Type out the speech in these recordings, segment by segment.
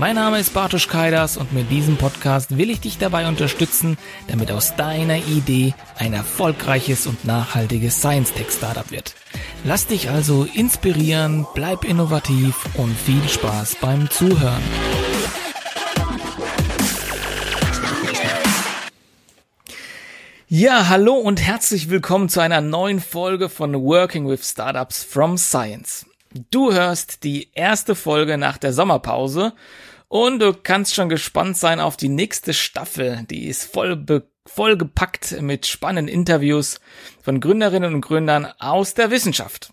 Mein Name ist Bartosz Kaidas und mit diesem Podcast will ich dich dabei unterstützen, damit aus deiner Idee ein erfolgreiches und nachhaltiges Science-Tech-Startup wird. Lass dich also inspirieren, bleib innovativ und viel Spaß beim Zuhören. Ja, hallo und herzlich willkommen zu einer neuen Folge von Working with Startups from Science. Du hörst die erste Folge nach der Sommerpause und du kannst schon gespannt sein auf die nächste Staffel. Die ist voll, be voll gepackt mit spannenden Interviews von Gründerinnen und Gründern aus der Wissenschaft.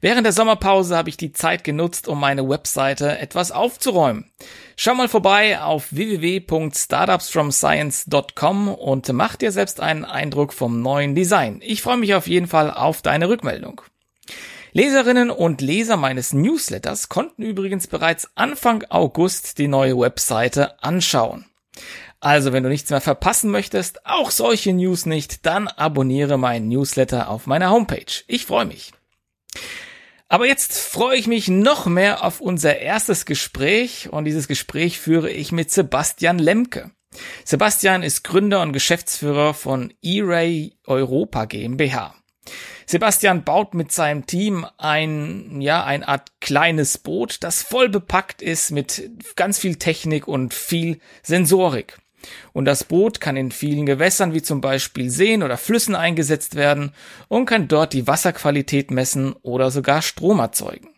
Während der Sommerpause habe ich die Zeit genutzt, um meine Webseite etwas aufzuräumen. Schau mal vorbei auf www.startupsfromscience.com und mach dir selbst einen Eindruck vom neuen Design. Ich freue mich auf jeden Fall auf deine Rückmeldung. Leserinnen und Leser meines Newsletters konnten übrigens bereits Anfang August die neue Webseite anschauen. Also, wenn du nichts mehr verpassen möchtest, auch solche News nicht, dann abonniere meinen Newsletter auf meiner Homepage. Ich freue mich. Aber jetzt freue ich mich noch mehr auf unser erstes Gespräch und dieses Gespräch führe ich mit Sebastian Lemke. Sebastian ist Gründer und Geschäftsführer von E-Ray Europa GmbH. Sebastian baut mit seinem Team ein, ja, eine Art kleines Boot, das voll bepackt ist mit ganz viel Technik und viel Sensorik. Und das Boot kann in vielen Gewässern wie zum Beispiel Seen oder Flüssen eingesetzt werden und kann dort die Wasserqualität messen oder sogar Strom erzeugen.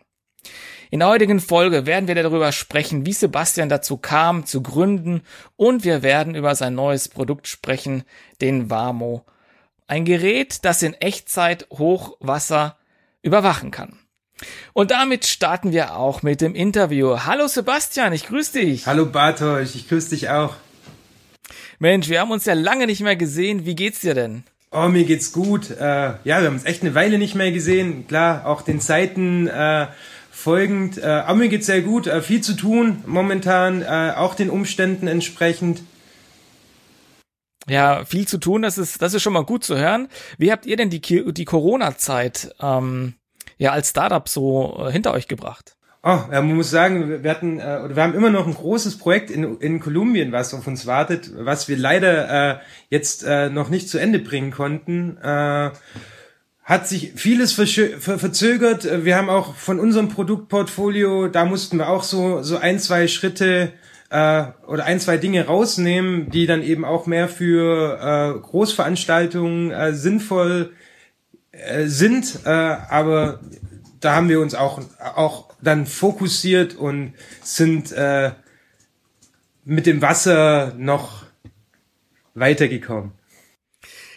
In der heutigen Folge werden wir darüber sprechen, wie Sebastian dazu kam, zu gründen und wir werden über sein neues Produkt sprechen, den Warmo ein Gerät, das in Echtzeit Hochwasser überwachen kann. Und damit starten wir auch mit dem Interview. Hallo Sebastian, ich grüße dich. Hallo Bartosz, ich grüße dich auch. Mensch, wir haben uns ja lange nicht mehr gesehen. Wie geht's dir denn? Oh, mir geht's gut. Äh, ja, wir haben uns echt eine Weile nicht mehr gesehen. Klar, auch den Zeiten äh, folgend. Äh, aber mir geht's sehr gut. Äh, viel zu tun momentan, äh, auch den Umständen entsprechend. Ja, viel zu tun, das ist, das ist schon mal gut zu hören. Wie habt ihr denn die, die Corona-Zeit ähm, ja als Startup so äh, hinter euch gebracht? Oh, ja, man muss sagen, wir hatten, äh, wir haben immer noch ein großes Projekt in, in Kolumbien, was auf uns wartet, was wir leider äh, jetzt äh, noch nicht zu Ende bringen konnten. Äh, hat sich vieles ver verzögert. Wir haben auch von unserem Produktportfolio, da mussten wir auch so, so ein, zwei Schritte äh, oder ein, zwei Dinge rausnehmen, die dann eben auch mehr für äh, Großveranstaltungen äh, sinnvoll äh, sind. Äh, aber da haben wir uns auch, auch dann fokussiert und sind äh, mit dem Wasser noch weitergekommen.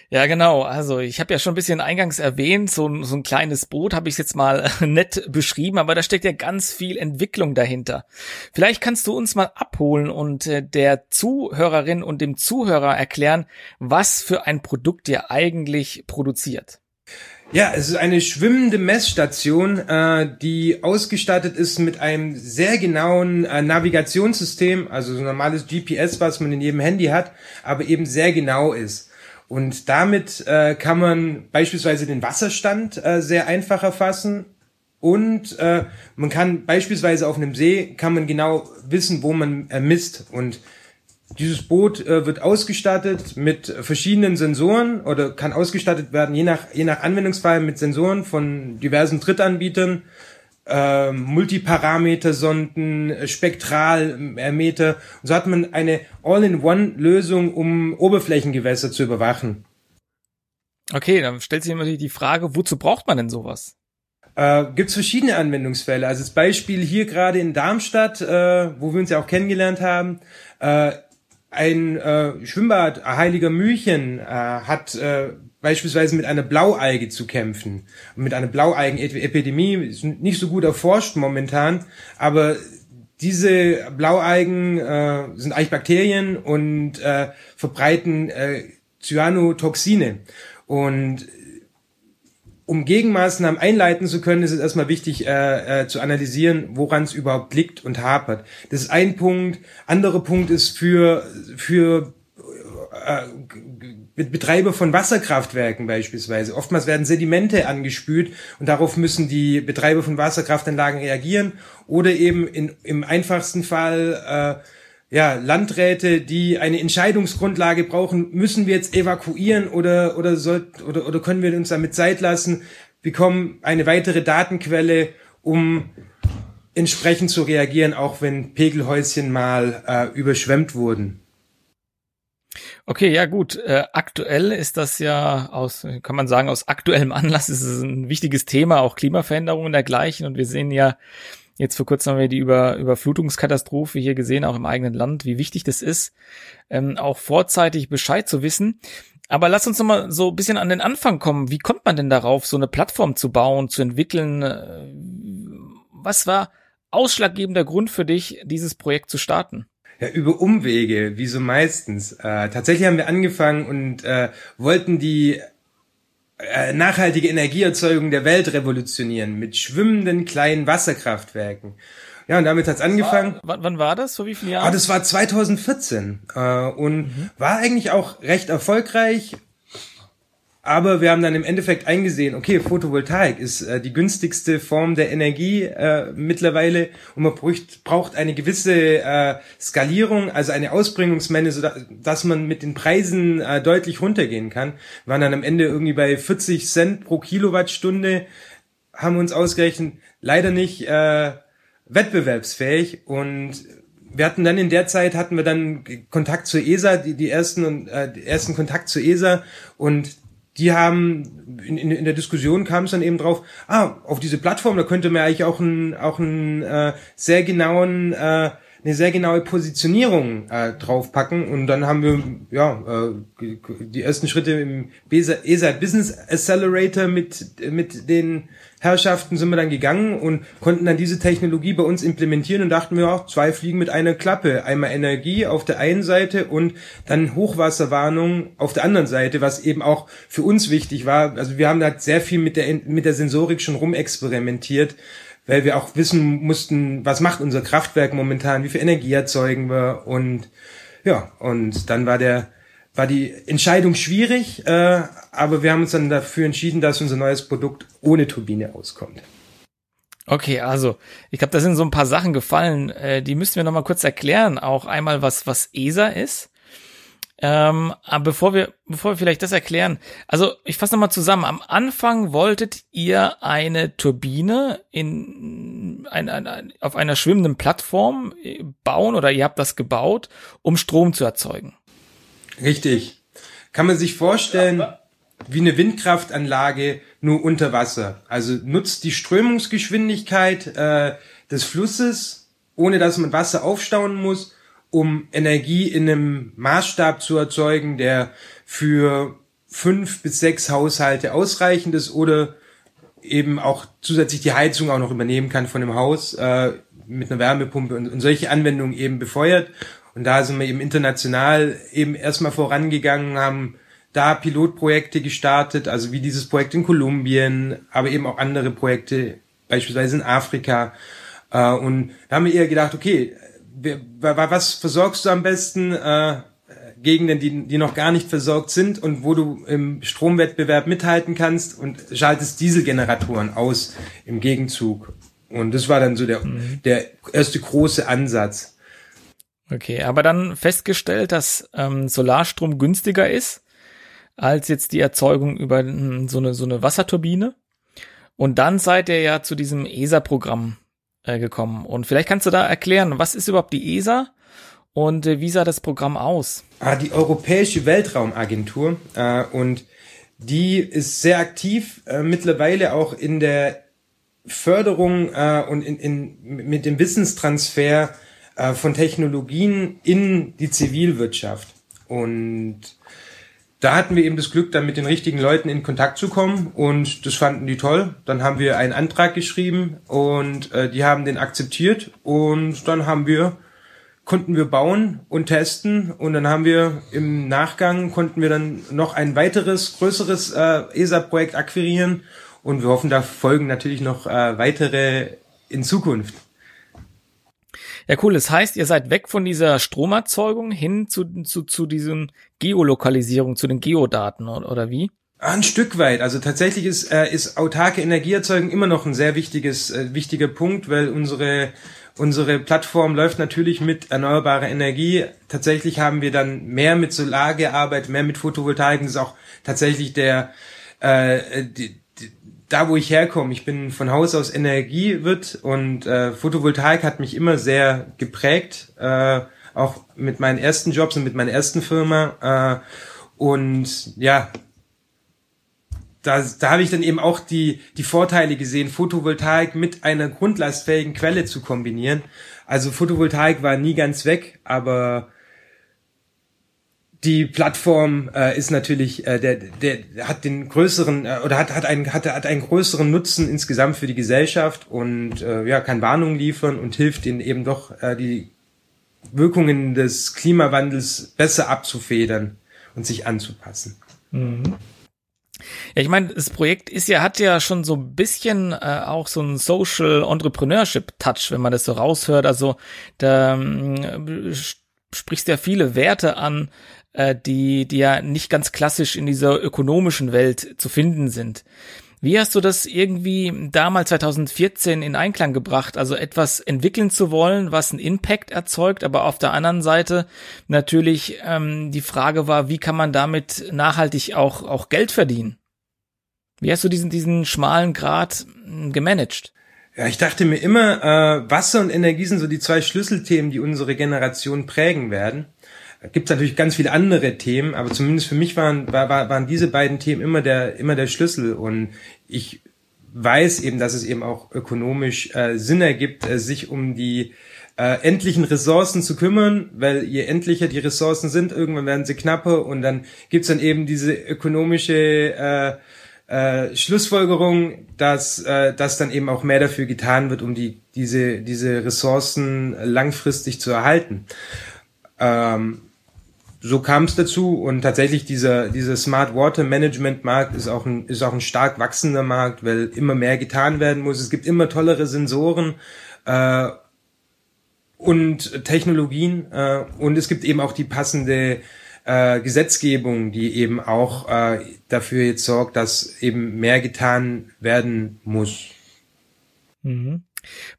Ja, genau. Also ich habe ja schon ein bisschen eingangs erwähnt, so, so ein kleines Boot habe ich jetzt mal nett beschrieben, aber da steckt ja ganz viel Entwicklung dahinter. Vielleicht kannst du uns mal abholen und äh, der Zuhörerin und dem Zuhörer erklären, was für ein Produkt ihr eigentlich produziert. Ja, es ist eine schwimmende Messstation, äh, die ausgestattet ist mit einem sehr genauen äh, Navigationssystem, also so ein normales GPS, was man in jedem Handy hat, aber eben sehr genau ist. Und damit äh, kann man beispielsweise den Wasserstand äh, sehr einfach erfassen. Und äh, man kann beispielsweise auf einem See kann man genau wissen, wo man äh, misst. Und dieses Boot äh, wird ausgestattet mit verschiedenen Sensoren oder kann ausgestattet werden je nach je nach Anwendungsfall mit Sensoren von diversen Drittanbietern äh, Multiparameter-Sonden, Spektralmeter. Und so hat man eine All-in-One-Lösung, um Oberflächengewässer zu überwachen. Okay, dann stellt sich immer die Frage, wozu braucht man denn sowas? Äh, Gibt verschiedene Anwendungsfälle. Also das Beispiel hier gerade in Darmstadt, äh, wo wir uns ja auch kennengelernt haben, äh, ein äh, Schwimmbad Heiliger Mühlchen äh, hat äh, beispielsweise mit einer Blaualge zu kämpfen. mit einer Blaualgenepidemie ist nicht so gut erforscht momentan, aber diese Blaualgen äh, sind eigentlich Bakterien und äh, verbreiten äh, Cyanotoxine. Und um Gegenmaßnahmen einleiten zu können, ist es erstmal wichtig äh, äh, zu analysieren, woran es überhaupt liegt und hapert. Das ist ein Punkt. Anderer Punkt ist für für äh, Betreiber von Wasserkraftwerken beispielsweise. Oftmals werden Sedimente angespült und darauf müssen die Betreiber von Wasserkraftanlagen reagieren oder eben in, im einfachsten Fall äh, ja, Landräte, die eine Entscheidungsgrundlage brauchen, müssen wir jetzt evakuieren oder, oder, soll, oder, oder können wir uns damit Zeit lassen, bekommen eine weitere Datenquelle, um entsprechend zu reagieren, auch wenn Pegelhäuschen mal äh, überschwemmt wurden. Okay, ja gut. Äh, aktuell ist das ja aus, kann man sagen, aus aktuellem Anlass ist es ein wichtiges Thema, auch Klimaveränderungen dergleichen. Und wir sehen ja, jetzt vor kurzem haben wir die Über Überflutungskatastrophe hier gesehen, auch im eigenen Land, wie wichtig das ist, ähm, auch vorzeitig Bescheid zu wissen. Aber lass uns noch mal so ein bisschen an den Anfang kommen. Wie kommt man denn darauf, so eine Plattform zu bauen, zu entwickeln? Äh, was war ausschlaggebender Grund für dich, dieses Projekt zu starten? Ja, über Umwege, wie so meistens. Äh, tatsächlich haben wir angefangen und äh, wollten die äh, nachhaltige Energieerzeugung der Welt revolutionieren mit schwimmenden kleinen Wasserkraftwerken. Ja, und damit hat's angefangen. War, wann war das? Vor wie vielen Jahren? Ah, das war 2014 äh, und mhm. war eigentlich auch recht erfolgreich aber wir haben dann im Endeffekt eingesehen, okay, Photovoltaik ist äh, die günstigste Form der Energie äh, mittlerweile. Und man braucht, braucht eine gewisse äh, Skalierung, also eine Ausbringungsmenge, so dass man mit den Preisen äh, deutlich runtergehen kann. Wir waren dann am Ende irgendwie bei 40 Cent pro Kilowattstunde, haben uns ausgerechnet, leider nicht äh, wettbewerbsfähig. Und wir hatten dann in der Zeit hatten wir dann Kontakt zur ESA, die, die ersten äh, die ersten Kontakt zur ESA und die haben in, in, in der Diskussion kam es dann eben drauf, ah, auf diese Plattform, da könnte man eigentlich auch einen auch einen äh, sehr genauen äh, eine sehr genaue Positionierung äh, draufpacken. Und dann haben wir ja äh, die ersten Schritte im ESA Business Accelerator mit mit den Herrschaften sind wir dann gegangen und konnten dann diese Technologie bei uns implementieren und dachten wir auch, zwei Fliegen mit einer Klappe. Einmal Energie auf der einen Seite und dann Hochwasserwarnung auf der anderen Seite, was eben auch für uns wichtig war. Also wir haben da sehr viel mit der, mit der Sensorik schon rumexperimentiert, weil wir auch wissen mussten, was macht unser Kraftwerk momentan, wie viel Energie erzeugen wir und ja, und dann war der war die Entscheidung schwierig, äh, aber wir haben uns dann dafür entschieden, dass unser neues Produkt ohne Turbine auskommt. Okay, also ich glaube, da sind so ein paar Sachen gefallen, äh, die müssten wir noch mal kurz erklären. Auch einmal, was was ESA ist. Ähm, aber bevor wir, bevor wir vielleicht das erklären, also ich fasse nochmal zusammen. Am Anfang wolltet ihr eine Turbine in ein, ein, ein, auf einer schwimmenden Plattform äh, bauen oder ihr habt das gebaut, um Strom zu erzeugen. Richtig. Kann man sich vorstellen, wie eine Windkraftanlage nur unter Wasser. Also nutzt die Strömungsgeschwindigkeit äh, des Flusses, ohne dass man Wasser aufstauen muss, um Energie in einem Maßstab zu erzeugen, der für fünf bis sechs Haushalte ausreichend ist oder eben auch zusätzlich die Heizung auch noch übernehmen kann von dem Haus äh, mit einer Wärmepumpe und, und solche Anwendungen eben befeuert. Und da sind wir eben international eben erstmal vorangegangen, haben da Pilotprojekte gestartet, also wie dieses Projekt in Kolumbien, aber eben auch andere Projekte, beispielsweise in Afrika. Äh, und da haben wir eher gedacht, okay, was versorgst du am besten? Äh, Gegenden, die, die noch gar nicht versorgt sind und wo du im Stromwettbewerb mithalten kannst und schaltest Dieselgeneratoren aus im Gegenzug. Und das war dann so der, mhm. der erste große Ansatz. Okay, aber dann festgestellt, dass ähm, Solarstrom günstiger ist als jetzt die Erzeugung über hm, so eine so eine Wasserturbine. Und dann seid ihr ja zu diesem ESA-Programm äh, gekommen. Und vielleicht kannst du da erklären, was ist überhaupt die ESA und äh, wie sah das Programm aus? Ah, die Europäische Weltraumagentur äh, und die ist sehr aktiv äh, mittlerweile auch in der Förderung äh, und in, in, mit dem Wissenstransfer äh, von Technologien in die Zivilwirtschaft. Und da hatten wir eben das Glück, dann mit den richtigen Leuten in Kontakt zu kommen und das fanden die toll. Dann haben wir einen Antrag geschrieben und äh, die haben den akzeptiert und dann haben wir konnten wir bauen und testen und dann haben wir im Nachgang konnten wir dann noch ein weiteres größeres äh, ESA-Projekt akquirieren und wir hoffen, da folgen natürlich noch äh, weitere in Zukunft. Ja, cool. Das heißt, ihr seid weg von dieser Stromerzeugung hin zu, zu, zu diesen Geolokalisierung, zu den Geodaten oder, wie? Ein Stück weit. Also tatsächlich ist, äh, ist autarke Energieerzeugung immer noch ein sehr wichtiges, äh, wichtiger Punkt, weil unsere, unsere Plattform läuft natürlich mit erneuerbarer Energie. Tatsächlich haben wir dann mehr mit Solar gearbeitet, mehr mit Photovoltaik. Das ist auch tatsächlich der, äh, die, da wo ich herkomme. Ich bin von Haus aus Energiewirt und äh, Photovoltaik hat mich immer sehr geprägt, äh, auch mit meinen ersten Jobs und mit meiner ersten Firma. Äh, und ja, da, da habe ich dann eben auch die, die Vorteile gesehen, Photovoltaik mit einer grundlastfähigen Quelle zu kombinieren. Also Photovoltaik war nie ganz weg, aber die Plattform äh, ist natürlich, äh, der, der hat den größeren äh, oder hat, hat, einen, hat, hat einen größeren Nutzen insgesamt für die Gesellschaft und äh, ja, kann Warnungen liefern und hilft ihnen eben doch äh, die Wirkungen des Klimawandels besser abzufedern und sich anzupassen. Mhm. Ja, ich meine, das Projekt ist ja, hat ja schon so ein bisschen äh, auch so ein Social Entrepreneurship Touch, wenn man das so raushört. Also da äh, sprichst ja viele Werte an, äh, die, die ja nicht ganz klassisch in dieser ökonomischen Welt zu finden sind. Wie hast du das irgendwie damals 2014 in Einklang gebracht? Also etwas entwickeln zu wollen, was einen Impact erzeugt, aber auf der anderen Seite natürlich ähm, die Frage war, wie kann man damit nachhaltig auch, auch Geld verdienen? Wie hast du diesen, diesen schmalen Grad hm, gemanagt? Ja, ich dachte mir immer, äh, Wasser und Energie sind so die zwei Schlüsselthemen, die unsere Generation prägen werden. Gibt es natürlich ganz viele andere Themen, aber zumindest für mich waren, war, waren diese beiden Themen immer der, immer der Schlüssel. Und ich weiß eben, dass es eben auch ökonomisch äh, Sinn ergibt, äh, sich um die äh, endlichen Ressourcen zu kümmern, weil je endlicher die Ressourcen sind, irgendwann werden sie knapper und dann gibt's dann eben diese ökonomische äh, äh, Schlussfolgerung, dass, äh, dass dann eben auch mehr dafür getan wird, um die, diese, diese Ressourcen langfristig zu erhalten. Ähm, so kam es dazu und tatsächlich dieser, dieser Smart Water Management Markt ist auch ein, ist auch ein stark wachsender Markt, weil immer mehr getan werden muss. Es gibt immer tollere Sensoren, äh, und Technologien äh, und es gibt eben auch die passende äh, Gesetzgebung, die eben auch äh, dafür jetzt sorgt, dass eben mehr getan werden muss. Mhm.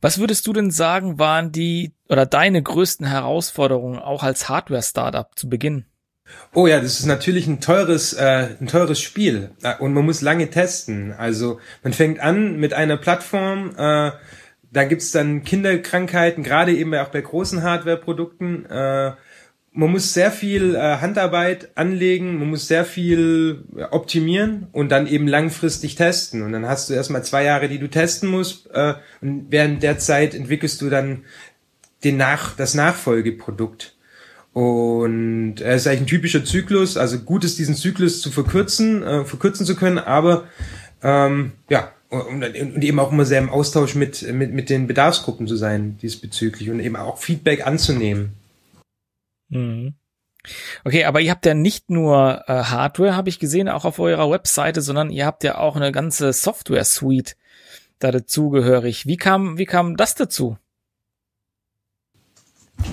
Was würdest du denn sagen, waren die oder deine größten Herausforderungen auch als Hardware-Startup zu Beginn? Oh ja, das ist natürlich ein teures, äh, ein teures Spiel äh, und man muss lange testen. Also man fängt an mit einer Plattform, äh, da gibt's dann Kinderkrankheiten, gerade eben auch bei großen Hardware-Produkten. Äh, man muss sehr viel äh, Handarbeit anlegen, man muss sehr viel optimieren und dann eben langfristig testen. Und dann hast du erstmal zwei Jahre, die du testen musst. Äh, und während der Zeit entwickelst du dann den Nach das Nachfolgeprodukt. Und es ist eigentlich ein typischer Zyklus. Also gut ist, diesen Zyklus zu verkürzen, äh, verkürzen zu können, aber ähm, ja, und, und eben auch immer sehr im Austausch mit, mit, mit den Bedarfsgruppen zu sein diesbezüglich und eben auch Feedback anzunehmen. Mhm. Okay, aber ihr habt ja nicht nur äh, Hardware, habe ich gesehen, auch auf eurer Webseite, sondern ihr habt ja auch eine ganze Software-Suite da dazugehörig. Wie kam, wie kam das dazu?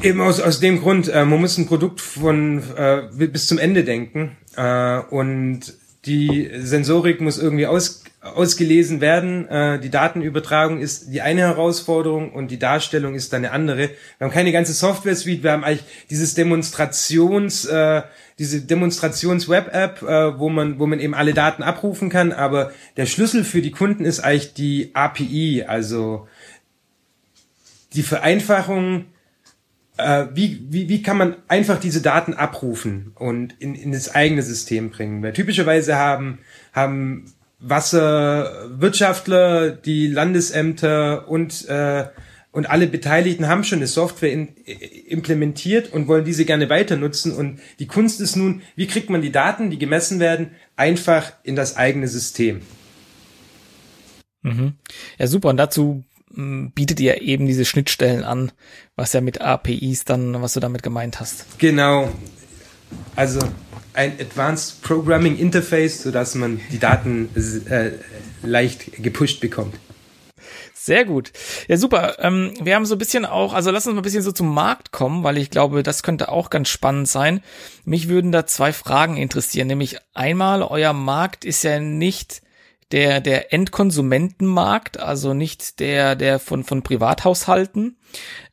Eben aus, aus dem Grund, äh, man muss ein Produkt von äh, bis zum Ende denken äh, und die Sensorik muss irgendwie aus, ausgelesen werden. Äh, die Datenübertragung ist die eine Herausforderung und die Darstellung ist dann eine andere. Wir haben keine ganze Software-Suite, wir haben eigentlich dieses Demonstrations, äh, diese Demonstrations-Web-App, äh, wo man, wo man eben alle Daten abrufen kann, aber der Schlüssel für die Kunden ist eigentlich die API, also die Vereinfachung äh, wie, wie, wie kann man einfach diese Daten abrufen und in, in das eigene System bringen? Weil typischerweise haben, haben Wasserwirtschaftler, die Landesämter und, äh, und alle Beteiligten haben schon eine Software in, implementiert und wollen diese gerne weiter nutzen. Und die Kunst ist nun, wie kriegt man die Daten, die gemessen werden, einfach in das eigene System? Mhm. Ja, super. Und dazu bietet ihr eben diese Schnittstellen an, was ja mit APIs dann, was du damit gemeint hast. Genau. Also ein Advanced Programming Interface, sodass man die Daten äh, leicht gepusht bekommt. Sehr gut. Ja, super. Ähm, wir haben so ein bisschen auch, also lass uns mal ein bisschen so zum Markt kommen, weil ich glaube, das könnte auch ganz spannend sein. Mich würden da zwei Fragen interessieren. Nämlich einmal, euer Markt ist ja nicht der, der Endkonsumentenmarkt, also nicht der, der von, von Privathaushalten.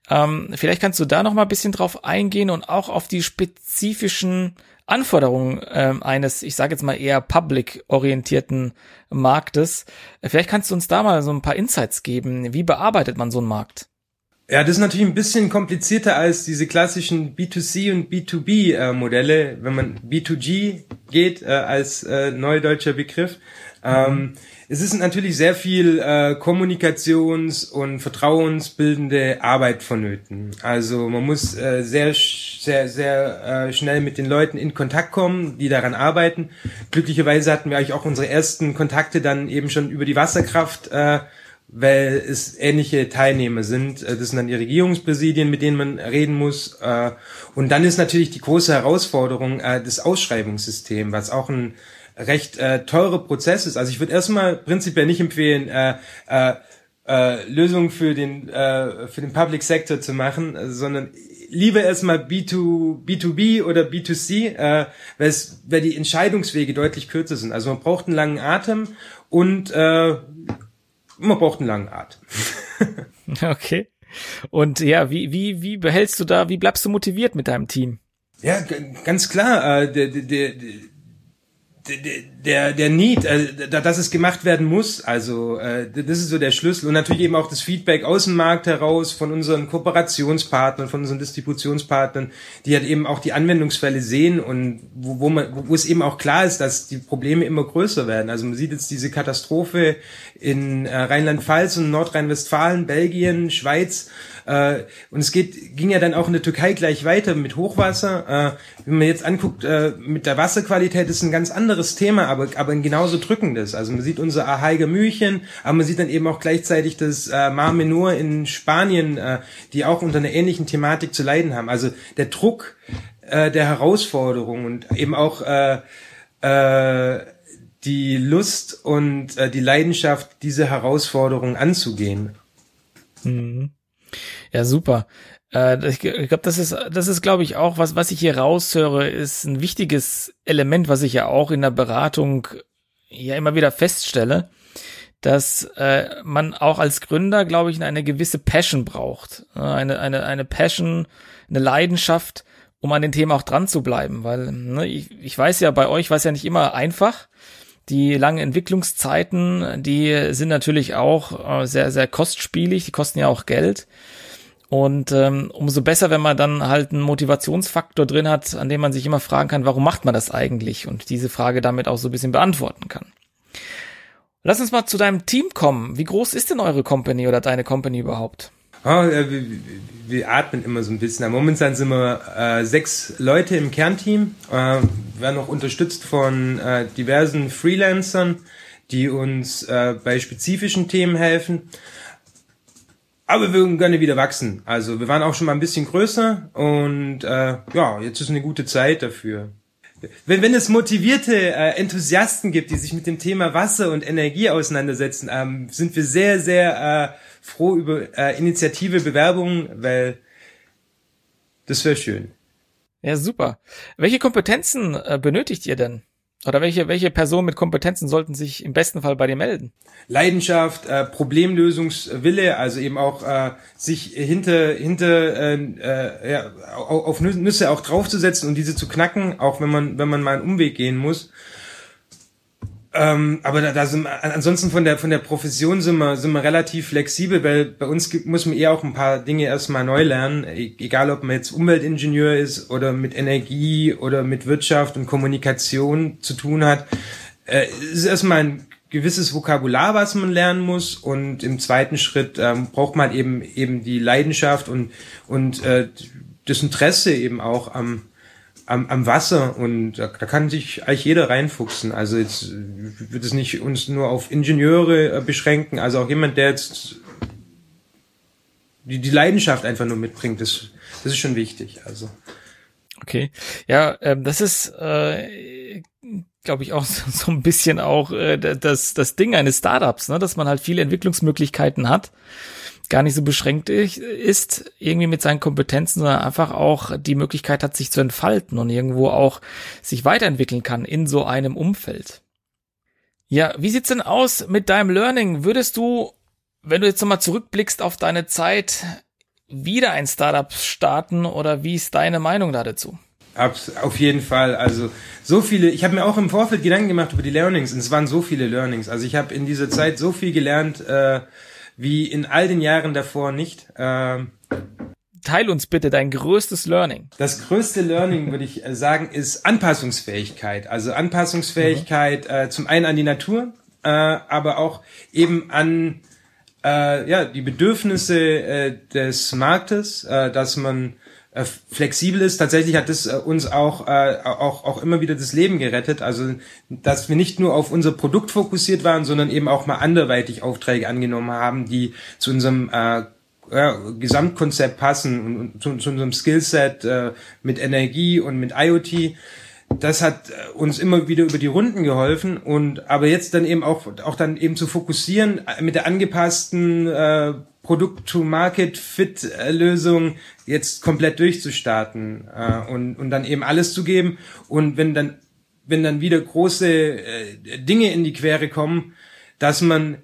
Ähm, vielleicht kannst du da noch mal ein bisschen drauf eingehen und auch auf die spezifischen Anforderungen ähm, eines, ich sage jetzt mal eher public-orientierten Marktes. Vielleicht kannst du uns da mal so ein paar Insights geben. Wie bearbeitet man so einen Markt? Ja, das ist natürlich ein bisschen komplizierter als diese klassischen B2C und B2B äh, Modelle, wenn man B2G geht äh, als äh, neudeutscher Begriff. Ähm, es ist natürlich sehr viel äh, Kommunikations- und vertrauensbildende Arbeit vonnöten. Also man muss äh, sehr, sehr, sehr äh, schnell mit den Leuten in Kontakt kommen, die daran arbeiten. Glücklicherweise hatten wir eigentlich auch unsere ersten Kontakte dann eben schon über die Wasserkraft, äh, weil es ähnliche Teilnehmer sind. Äh, das sind dann die Regierungspräsidien, mit denen man reden muss. Äh, und dann ist natürlich die große Herausforderung äh, das Ausschreibungssystem, was auch ein recht äh, teure Prozess ist. Also ich würde erstmal prinzipiell nicht empfehlen, äh, äh, äh, Lösungen für den äh, für den Public Sector zu machen, äh, sondern lieber erstmal B2, B2B oder B2C, äh, weil, es, weil die Entscheidungswege deutlich kürzer sind. Also man braucht einen langen Atem und äh, man braucht einen langen Atem. okay. Und ja, wie, wie, wie behältst du da, wie bleibst du motiviert mit deinem Team? Ja, ganz klar. Äh, der, der, der, der Need, äh, dass es gemacht werden muss. Also äh, das ist so der Schlüssel und natürlich eben auch das Feedback aus dem Markt heraus von unseren Kooperationspartnern, von unseren Distributionspartnern, die halt eben auch die Anwendungsfälle sehen und wo, wo man wo es eben auch klar ist, dass die Probleme immer größer werden. Also man sieht jetzt diese Katastrophe in äh, Rheinland-Pfalz und Nordrhein-Westfalen, Belgien, Schweiz äh, und es geht, ging ja dann auch in der Türkei gleich weiter mit Hochwasser. Äh, wenn man jetzt anguckt, äh, mit der Wasserqualität ist ein ganz anderes Thema, aber, aber ein genauso drückendes. Also man sieht unser Ahaiger Mühlchen, aber man sieht dann eben auch gleichzeitig das äh, Mar Menor in Spanien, äh, die auch unter einer ähnlichen Thematik zu leiden haben. Also der Druck äh, der Herausforderung und eben auch äh, äh, die Lust und äh, die Leidenschaft, diese Herausforderung anzugehen. Mhm. Ja, super. Äh, ich glaube, das ist, das ist, glaube ich, auch was, was ich hier raushöre, ist ein wichtiges Element, was ich ja auch in der Beratung ja immer wieder feststelle, dass äh, man auch als Gründer, glaube ich, eine gewisse Passion braucht, eine eine eine Passion, eine Leidenschaft, um an den Themen auch dran zu bleiben, weil ne, ich, ich weiß ja, bei euch war es ja nicht immer einfach. Die langen Entwicklungszeiten, die sind natürlich auch äh, sehr sehr kostspielig, die kosten ja auch Geld. Und ähm, umso besser, wenn man dann halt einen Motivationsfaktor drin hat, an dem man sich immer fragen kann, warum macht man das eigentlich? Und diese Frage damit auch so ein bisschen beantworten kann. Lass uns mal zu deinem Team kommen. Wie groß ist denn eure Company oder deine Company überhaupt? Oh, wir, wir, atmen immer so ein bisschen. Momentan sind wir äh, sechs Leute im Kernteam. Äh, werden auch unterstützt von äh, diversen Freelancern, die uns äh, bei spezifischen Themen helfen. Aber wir würden gerne wieder wachsen. Also wir waren auch schon mal ein bisschen größer und äh, ja, jetzt ist eine gute Zeit dafür. Wenn, wenn es motivierte äh, Enthusiasten gibt, die sich mit dem Thema Wasser und Energie auseinandersetzen, ähm, sind wir sehr, sehr äh, froh über äh, Initiative, Bewerbungen, weil das wäre schön. Ja, super. Welche Kompetenzen äh, benötigt ihr denn? Oder welche, welche Personen mit Kompetenzen sollten sich im besten Fall bei dir melden? Leidenschaft, äh, Problemlösungswille, also eben auch äh, sich hinter, hinter äh, äh, ja, auf Nüsse auch draufzusetzen und diese zu knacken, auch wenn man, wenn man mal einen Umweg gehen muss. Ähm, aber da, da sind ansonsten von der von der Profession sind wir sind wir relativ flexibel, weil bei uns muss man eher auch ein paar Dinge erstmal neu lernen, e, egal ob man jetzt Umweltingenieur ist oder mit Energie oder mit Wirtschaft und Kommunikation zu tun hat. Äh, ist erstmal ein gewisses Vokabular, was man lernen muss und im zweiten Schritt ähm, braucht man eben eben die Leidenschaft und und äh, das Interesse eben auch am am, am Wasser und da, da kann sich eigentlich jeder reinfuchsen. Also jetzt wird es nicht uns nur auf Ingenieure äh, beschränken, also auch jemand, der jetzt die, die Leidenschaft einfach nur mitbringt. Das, das ist schon wichtig. Also. Okay. Ja, ähm, das ist, äh, glaube ich, auch so, so ein bisschen auch äh, das, das Ding eines Startups, ne? dass man halt viele Entwicklungsmöglichkeiten hat, gar nicht so beschränkt ist, irgendwie mit seinen Kompetenzen, sondern einfach auch die Möglichkeit hat, sich zu entfalten und irgendwo auch sich weiterentwickeln kann in so einem Umfeld. Ja, wie sieht's denn aus mit deinem Learning? Würdest du, wenn du jetzt nochmal zurückblickst auf deine Zeit, wieder ein Startup starten oder wie ist deine Meinung da dazu? Auf jeden Fall. Also so viele, ich habe mir auch im Vorfeld Gedanken gemacht über die Learnings und es waren so viele Learnings. Also ich habe in dieser Zeit so viel gelernt, äh, wie in all den Jahren davor nicht. Äh, Teil uns bitte dein größtes Learning. Das größte Learning, würde ich äh, sagen, ist Anpassungsfähigkeit. Also Anpassungsfähigkeit mhm. äh, zum einen an die Natur, äh, aber auch eben an äh, ja, die Bedürfnisse äh, des Marktes, äh, dass man äh, flexibel ist. Tatsächlich hat das äh, uns auch, äh, auch, auch immer wieder das Leben gerettet. Also, dass wir nicht nur auf unser Produkt fokussiert waren, sondern eben auch mal anderweitig Aufträge angenommen haben, die zu unserem äh, ja, Gesamtkonzept passen und, und zu, zu unserem Skillset äh, mit Energie und mit IoT das hat äh, uns immer wieder über die Runden geholfen und aber jetzt dann eben auch auch dann eben zu fokussieren mit der angepassten äh, Produkt-to-Market-Fit-Lösung jetzt komplett durchzustarten äh, und und dann eben alles zu geben und wenn dann wenn dann wieder große äh, Dinge in die Quere kommen, dass man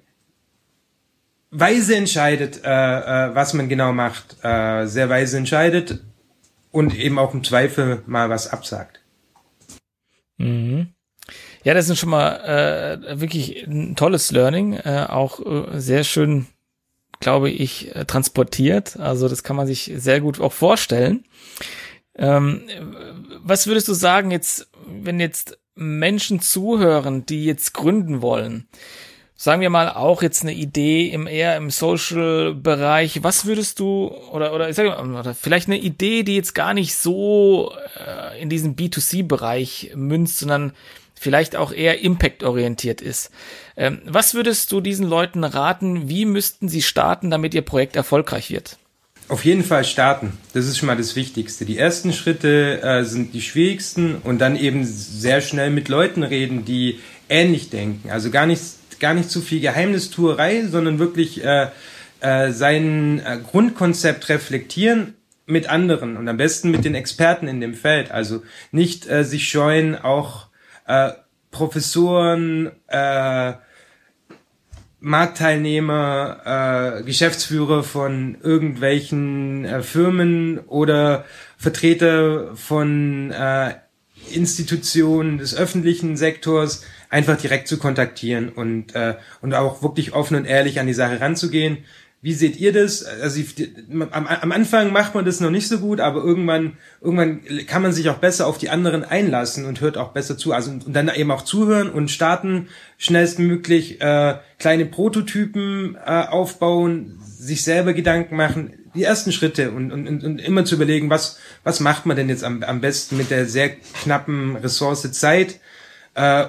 weise entscheidet, äh, äh, was man genau macht, äh, sehr weise entscheidet und eben auch im Zweifel mal was absagt. Mhm. Ja, das ist schon mal äh, wirklich ein tolles Learning, äh, auch äh, sehr schön, glaube ich, äh, transportiert. Also das kann man sich sehr gut auch vorstellen. Ähm, was würdest du sagen jetzt, wenn jetzt Menschen zuhören, die jetzt gründen wollen? sagen wir mal auch jetzt eine Idee im eher im Social Bereich, was würdest du oder oder ich sag mal, vielleicht eine Idee, die jetzt gar nicht so äh, in diesen B2C Bereich münzt, sondern vielleicht auch eher impact orientiert ist. Ähm, was würdest du diesen Leuten raten, wie müssten sie starten, damit ihr Projekt erfolgreich wird? Auf jeden Fall starten. Das ist schon mal das Wichtigste. Die ersten Schritte äh, sind die schwierigsten und dann eben sehr schnell mit Leuten reden, die ähnlich denken. Also gar nicht gar nicht zu viel Geheimnistuerei, sondern wirklich äh, äh, sein äh, Grundkonzept reflektieren mit anderen und am besten mit den Experten in dem Feld. Also nicht äh, sich scheuen, auch äh, Professoren, äh, Marktteilnehmer, äh, Geschäftsführer von irgendwelchen äh, Firmen oder Vertreter von äh, Institutionen des öffentlichen Sektors einfach direkt zu kontaktieren und, äh, und auch wirklich offen und ehrlich an die Sache ranzugehen. Wie seht ihr das? Also am, Anfang macht man das noch nicht so gut, aber irgendwann, irgendwann kann man sich auch besser auf die anderen einlassen und hört auch besser zu. Also und dann eben auch zuhören und starten, schnellstmöglich äh, kleine Prototypen äh, aufbauen, sich selber Gedanken machen, die ersten Schritte und, und, und immer zu überlegen, was, was macht man denn jetzt am, am besten mit der sehr knappen Ressource Zeit, äh,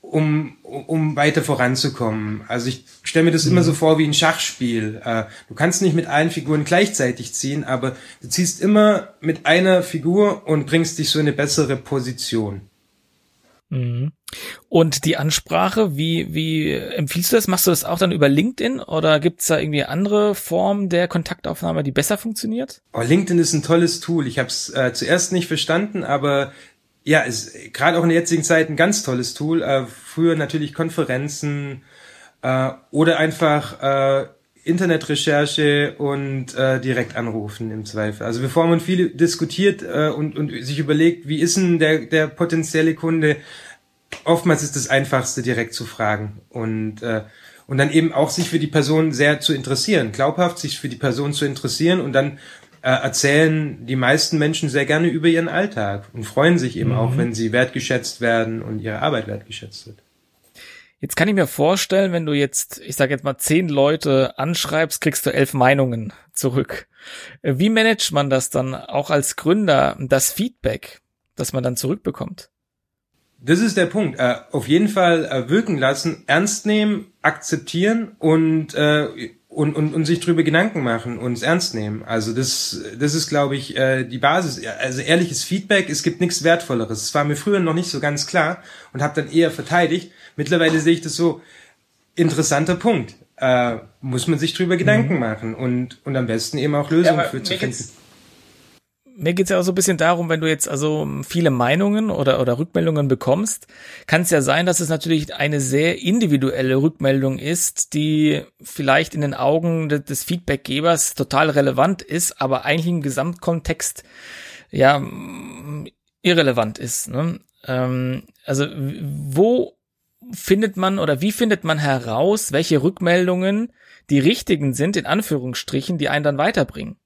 um, um weiter voranzukommen. Also ich stelle mir das mhm. immer so vor wie ein Schachspiel. Äh, du kannst nicht mit allen Figuren gleichzeitig ziehen, aber du ziehst immer mit einer Figur und bringst dich so in eine bessere Position. Mhm. Und die Ansprache, wie, wie empfiehlst du das? Machst du das auch dann über LinkedIn oder gibt's da irgendwie andere Formen der Kontaktaufnahme, die besser funktioniert? Oh, LinkedIn ist ein tolles Tool. Ich habe es äh, zuerst nicht verstanden, aber ja, ist gerade auch in der jetzigen Zeit ein ganz tolles Tool. Äh, früher natürlich Konferenzen äh, oder einfach äh, Internetrecherche und äh, direkt anrufen im Zweifel. Also bevor man viel diskutiert äh, und, und sich überlegt, wie ist denn der, der potenzielle Kunde, oftmals ist das Einfachste direkt zu fragen und äh, und dann eben auch sich für die Person sehr zu interessieren, glaubhaft sich für die Person zu interessieren und dann äh, erzählen die meisten Menschen sehr gerne über ihren Alltag und freuen sich eben mhm. auch, wenn sie wertgeschätzt werden und ihre Arbeit wertgeschätzt wird. Jetzt kann ich mir vorstellen, wenn du jetzt, ich sage jetzt mal, zehn Leute anschreibst, kriegst du elf Meinungen zurück. Äh, wie managt man das dann auch als Gründer, das Feedback, das man dann zurückbekommt? Das ist der Punkt. Äh, auf jeden Fall äh, wirken lassen, ernst nehmen, akzeptieren und, und, und, und sich drüber Gedanken machen und es ernst nehmen. Also das, das ist, glaube ich, äh, die Basis. Also ehrliches Feedback, es gibt nichts Wertvolleres. Es war mir früher noch nicht so ganz klar und habe dann eher verteidigt. Mittlerweile sehe ich das so, interessanter Punkt. Äh, muss man sich drüber Gedanken mhm. machen und, und am besten eben auch Lösungen ja, für zu finden mir geht's ja auch so ein bisschen darum, wenn du jetzt also viele Meinungen oder, oder Rückmeldungen bekommst, kann es ja sein, dass es natürlich eine sehr individuelle Rückmeldung ist, die vielleicht in den Augen des, des Feedbackgebers total relevant ist, aber eigentlich im Gesamtkontext ja irrelevant ist. Ne? Ähm, also wo findet man oder wie findet man heraus, welche Rückmeldungen die richtigen sind, in Anführungsstrichen, die einen dann weiterbringen?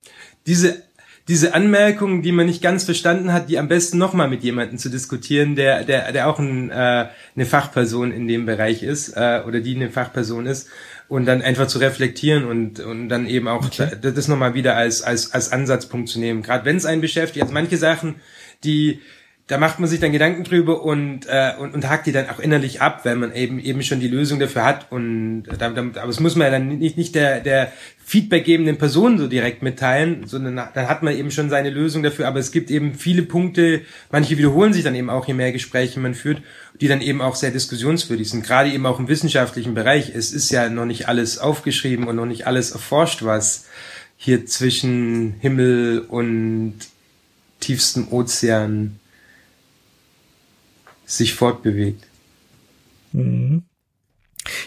Diese diese Anmerkungen, die man nicht ganz verstanden hat, die am besten nochmal mit jemandem zu diskutieren, der, der, der auch ein, äh, eine Fachperson in dem Bereich ist äh, oder die eine Fachperson ist und dann einfach zu reflektieren und, und dann eben auch okay. das nochmal wieder als, als, als Ansatzpunkt zu nehmen. Gerade wenn es einen beschäftigt, also manche Sachen, die da macht man sich dann Gedanken drüber und, äh, und, und hakt die dann auch innerlich ab, weil man eben eben schon die Lösung dafür hat. Und da, da, aber es muss man ja dann nicht, nicht der, der feedbackgebenden Person so direkt mitteilen, sondern dann hat man eben schon seine Lösung dafür. Aber es gibt eben viele Punkte, manche wiederholen sich dann eben auch, je mehr Gespräche man führt, die dann eben auch sehr diskussionswürdig sind. Gerade eben auch im wissenschaftlichen Bereich. Es ist ja noch nicht alles aufgeschrieben und noch nicht alles erforscht, was hier zwischen Himmel und tiefstem Ozean sich fortbewegt. Mhm.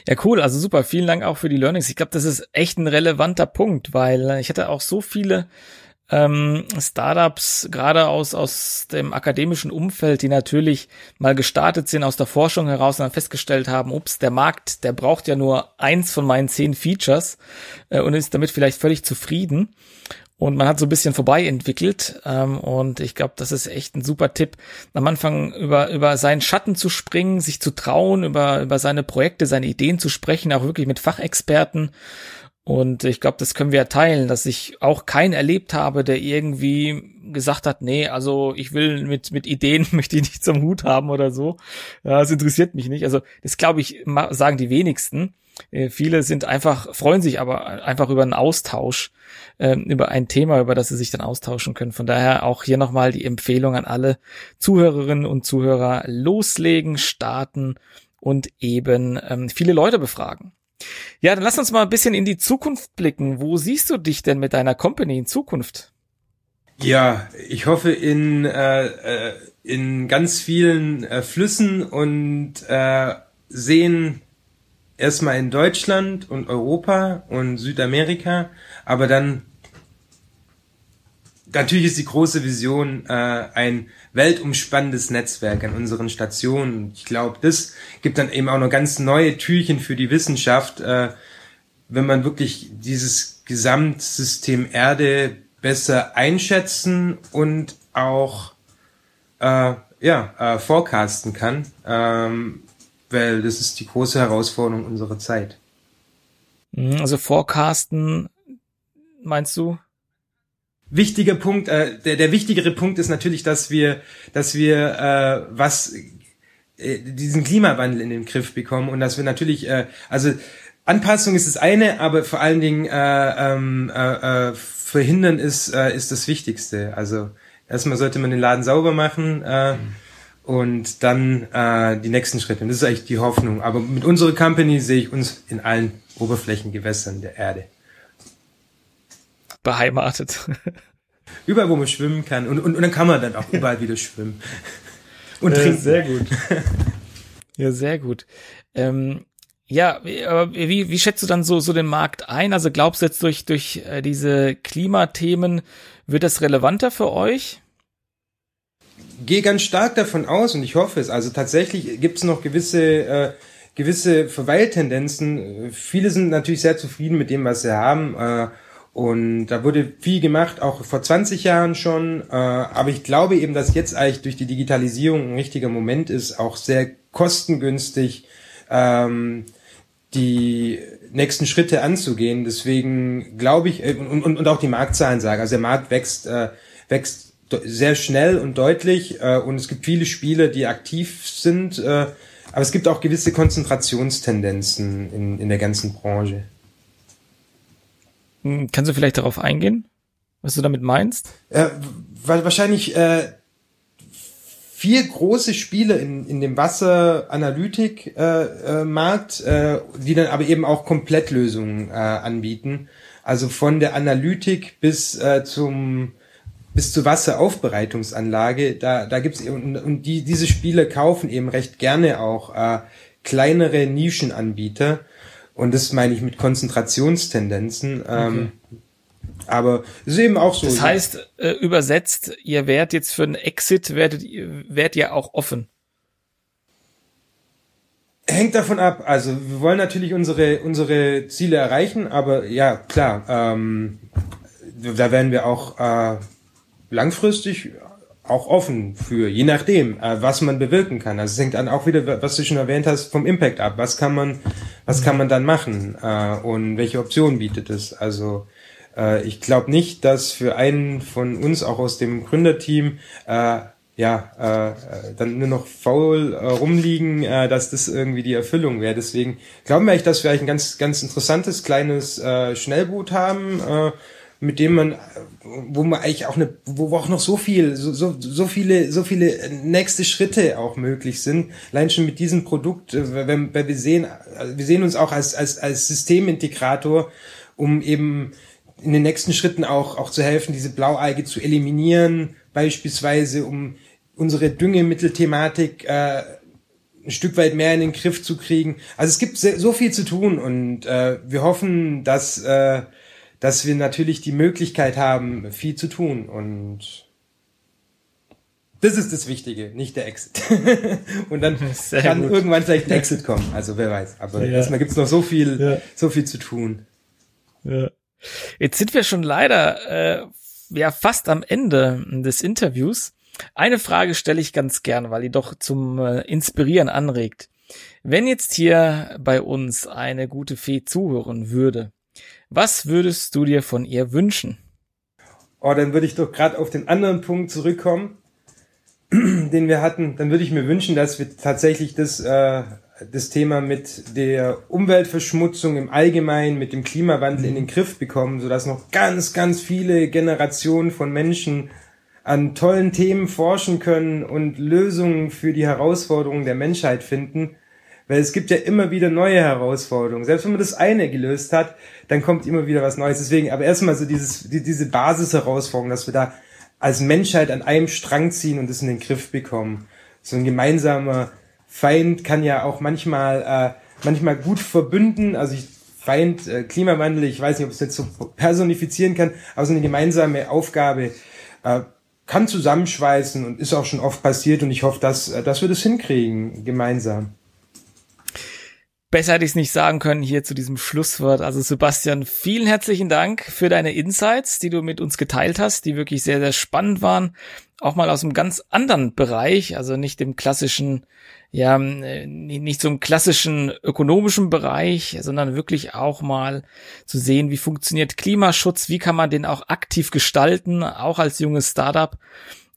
Ja, cool. Also super. Vielen Dank auch für die Learnings. Ich glaube, das ist echt ein relevanter Punkt, weil ich hatte auch so viele ähm, Startups, gerade aus, aus dem akademischen Umfeld, die natürlich mal gestartet sind aus der Forschung heraus und dann festgestellt haben, ups, der Markt, der braucht ja nur eins von meinen zehn Features äh, und ist damit vielleicht völlig zufrieden. Und man hat so ein bisschen vorbei entwickelt. Ähm, und ich glaube, das ist echt ein super Tipp, am Anfang über, über seinen Schatten zu springen, sich zu trauen, über, über seine Projekte, seine Ideen zu sprechen, auch wirklich mit Fachexperten. Und ich glaube, das können wir teilen, dass ich auch keinen erlebt habe, der irgendwie gesagt hat, nee, also ich will mit, mit Ideen möchte ich nicht zum Hut haben oder so. Ja, das interessiert mich nicht. Also das glaube ich, sagen die wenigsten. Äh, viele sind einfach, freuen sich aber einfach über einen Austausch, äh, über ein Thema, über das sie sich dann austauschen können. Von daher auch hier nochmal die Empfehlung an alle Zuhörerinnen und Zuhörer, loslegen, starten und eben ähm, viele Leute befragen. Ja, dann lass uns mal ein bisschen in die Zukunft blicken. Wo siehst du dich denn mit deiner Company in Zukunft? Ja, ich hoffe in, äh, äh in ganz vielen äh, Flüssen und äh, Seen erstmal in Deutschland und Europa und Südamerika, aber dann natürlich ist die große Vision äh, ein weltumspannendes Netzwerk an unseren Stationen. Ich glaube, das gibt dann eben auch noch ganz neue Türchen für die Wissenschaft, äh, wenn man wirklich dieses Gesamtsystem Erde besser einschätzen und auch äh, ja äh, forecasten kann. Ähm, weil das ist die große Herausforderung unserer Zeit. Mhm, also Forecasten, meinst du? Wichtiger Punkt, äh, der, der wichtigere Punkt ist natürlich, dass wir, dass wir äh, was äh, diesen Klimawandel in den Griff bekommen und dass wir natürlich, äh, also Anpassung ist das eine, aber vor allen Dingen äh, ähm, äh, äh, verhindern ist äh, ist das Wichtigste. Also erstmal sollte man den Laden sauber machen. Äh, mhm und dann äh, die nächsten Schritte. Und das ist eigentlich die Hoffnung. Aber mit unserer Company sehe ich uns in allen Oberflächengewässern der Erde. Beheimatet. Überall, wo man schwimmen kann. Und, und, und dann kann man dann auch überall wieder schwimmen. Und äh, trinken. Sehr gut. ja, sehr gut. Ähm, ja, wie, wie schätzt du dann so, so den Markt ein? Also glaubst du jetzt durch, durch äh, diese Klimathemen wird das relevanter für euch? Gehe ganz stark davon aus und ich hoffe es. Also tatsächlich gibt es noch gewisse äh, gewisse Verweiltendenzen. Viele sind natürlich sehr zufrieden mit dem, was sie haben. Äh, und da wurde viel gemacht, auch vor 20 Jahren schon. Äh, aber ich glaube eben, dass jetzt eigentlich durch die Digitalisierung ein richtiger Moment ist, auch sehr kostengünstig ähm, die nächsten Schritte anzugehen. Deswegen glaube ich, äh, und, und, und auch die Marktzahlen sagen, also der Markt wächst, äh, wächst sehr schnell und deutlich äh, und es gibt viele Spiele, die aktiv sind, äh, aber es gibt auch gewisse Konzentrationstendenzen in, in der ganzen Branche. Hm, kannst du vielleicht darauf eingehen, was du damit meinst? Äh, weil wahrscheinlich äh, vier große Spiele in, in dem Wasseranalytik-Markt, äh, äh, die dann aber eben auch Komplettlösungen äh, anbieten. Also von der Analytik bis äh, zum bis zur Wasseraufbereitungsanlage, da, da gibt's und, und die, diese Spiele kaufen eben recht gerne auch äh, kleinere Nischenanbieter. Und das meine ich mit Konzentrationstendenzen. Ähm, okay. Aber es ist eben auch so. Das heißt, äh, übersetzt, ihr wärt jetzt für einen Exit, werdet, wärt ihr auch offen? Hängt davon ab. Also wir wollen natürlich unsere, unsere Ziele erreichen, aber ja, klar, ähm, da werden wir auch äh, langfristig auch offen für, je nachdem, äh, was man bewirken kann. Also es hängt dann auch wieder, was du schon erwähnt hast, vom Impact ab. Was kann man, was kann man dann machen äh, und welche Optionen bietet es? Also äh, ich glaube nicht, dass für einen von uns, auch aus dem Gründerteam, ja, äh, dann nur noch faul äh, rumliegen, äh, dass das irgendwie die Erfüllung wäre. Deswegen glauben wir eigentlich, dass wir eigentlich ein ganz, ganz interessantes kleines äh, Schnellboot haben, äh, mit dem man, wo man eigentlich auch eine, wo auch noch so viel, so, so, so viele, so viele nächste Schritte auch möglich sind. Allein schon mit diesem Produkt, äh, wenn, wenn wir sehen, wir sehen uns auch als, als, als Systemintegrator, um eben in den nächsten Schritten auch, auch zu helfen, diese Blaualge zu eliminieren, beispielsweise, um unsere Düngemittelthematik äh, ein Stück weit mehr in den Griff zu kriegen. Also es gibt so viel zu tun und äh, wir hoffen, dass, äh, dass wir natürlich die Möglichkeit haben, viel zu tun und das ist das Wichtige, nicht der Exit. und dann Sehr kann gut. irgendwann vielleicht ein Exit kommen. Also wer weiß. Aber ja. erstmal gibt's noch so viel, ja. so viel zu tun. Ja. Jetzt sind wir schon leider äh, ja fast am Ende des Interviews. Eine Frage stelle ich ganz gern, weil die doch zum äh, Inspirieren anregt. Wenn jetzt hier bei uns eine gute Fee zuhören würde, was würdest du dir von ihr wünschen? Oh, dann würde ich doch gerade auf den anderen Punkt zurückkommen, den wir hatten. Dann würde ich mir wünschen, dass wir tatsächlich das äh, das Thema mit der Umweltverschmutzung im Allgemeinen, mit dem Klimawandel in den mhm. Griff bekommen, sodass noch ganz, ganz viele Generationen von Menschen an tollen Themen forschen können und Lösungen für die Herausforderungen der Menschheit finden. Weil es gibt ja immer wieder neue Herausforderungen. Selbst wenn man das eine gelöst hat, dann kommt immer wieder was Neues. Deswegen, aber erstmal so dieses, die, diese Basisherausforderung, dass wir da als Menschheit an einem Strang ziehen und es in den Griff bekommen. So ein gemeinsamer Feind kann ja auch manchmal, äh, manchmal gut verbünden. Also ich Feind, äh, Klimawandel, ich weiß nicht, ob ich es jetzt so personifizieren kann, aber so eine gemeinsame Aufgabe äh, kann zusammenschweißen und ist auch schon oft passiert und ich hoffe, dass, äh, dass wir das hinkriegen, gemeinsam. Besser hätte ich es nicht sagen können hier zu diesem Schlusswort. Also Sebastian, vielen herzlichen Dank für deine Insights, die du mit uns geteilt hast, die wirklich sehr, sehr spannend waren. Auch mal aus einem ganz anderen Bereich, also nicht dem klassischen ja äh, nicht im klassischen ökonomischen Bereich, sondern wirklich auch mal zu sehen, wie funktioniert Klimaschutz, wie kann man den auch aktiv gestalten, auch als junges Startup.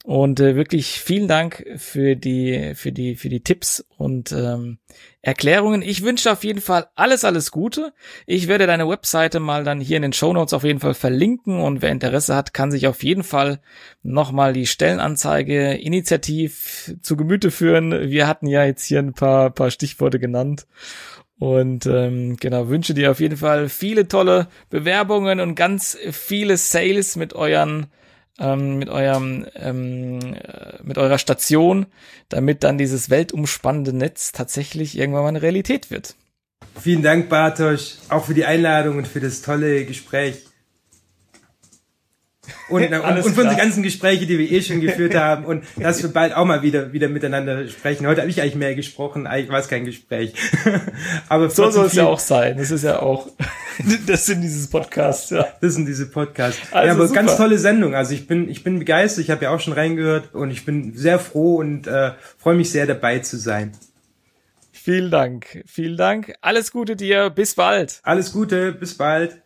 Und äh, wirklich vielen Dank für die, für die, für die Tipps und ähm, Erklärungen. Ich wünsche auf jeden Fall alles, alles Gute. Ich werde deine Webseite mal dann hier in den Show Notes auf jeden Fall verlinken und wer Interesse hat, kann sich auf jeden Fall nochmal die Stellenanzeige initiativ zu Gemüte führen. Wir hatten ja jetzt hier ein paar, paar Stichworte genannt. Und ähm, genau, wünsche dir auf jeden Fall viele tolle Bewerbungen und ganz viele Sales mit euren ähm, mit eurem ähm, äh, mit eurer Station, damit dann dieses weltumspannende Netz tatsächlich irgendwann mal eine Realität wird. Vielen Dank, Bartosz, auch für die Einladung und für das tolle Gespräch. Und, und, und für unsere ganzen Gespräche, die wir eh schon geführt haben und dass wir bald auch mal wieder, wieder miteinander sprechen. Heute habe ich eigentlich mehr gesprochen, eigentlich war es kein Gespräch. Aber so soll es ja auch sein. Das ist ja auch, das sind dieses Podcasts, ja. Das sind diese Podcasts. Also ja, aber super. ganz tolle Sendung. Also ich bin, ich bin begeistert. Ich habe ja auch schon reingehört und ich bin sehr froh und äh, freue mich sehr dabei zu sein. Vielen Dank. Vielen Dank. Alles Gute dir. Bis bald. Alles Gute. Bis bald.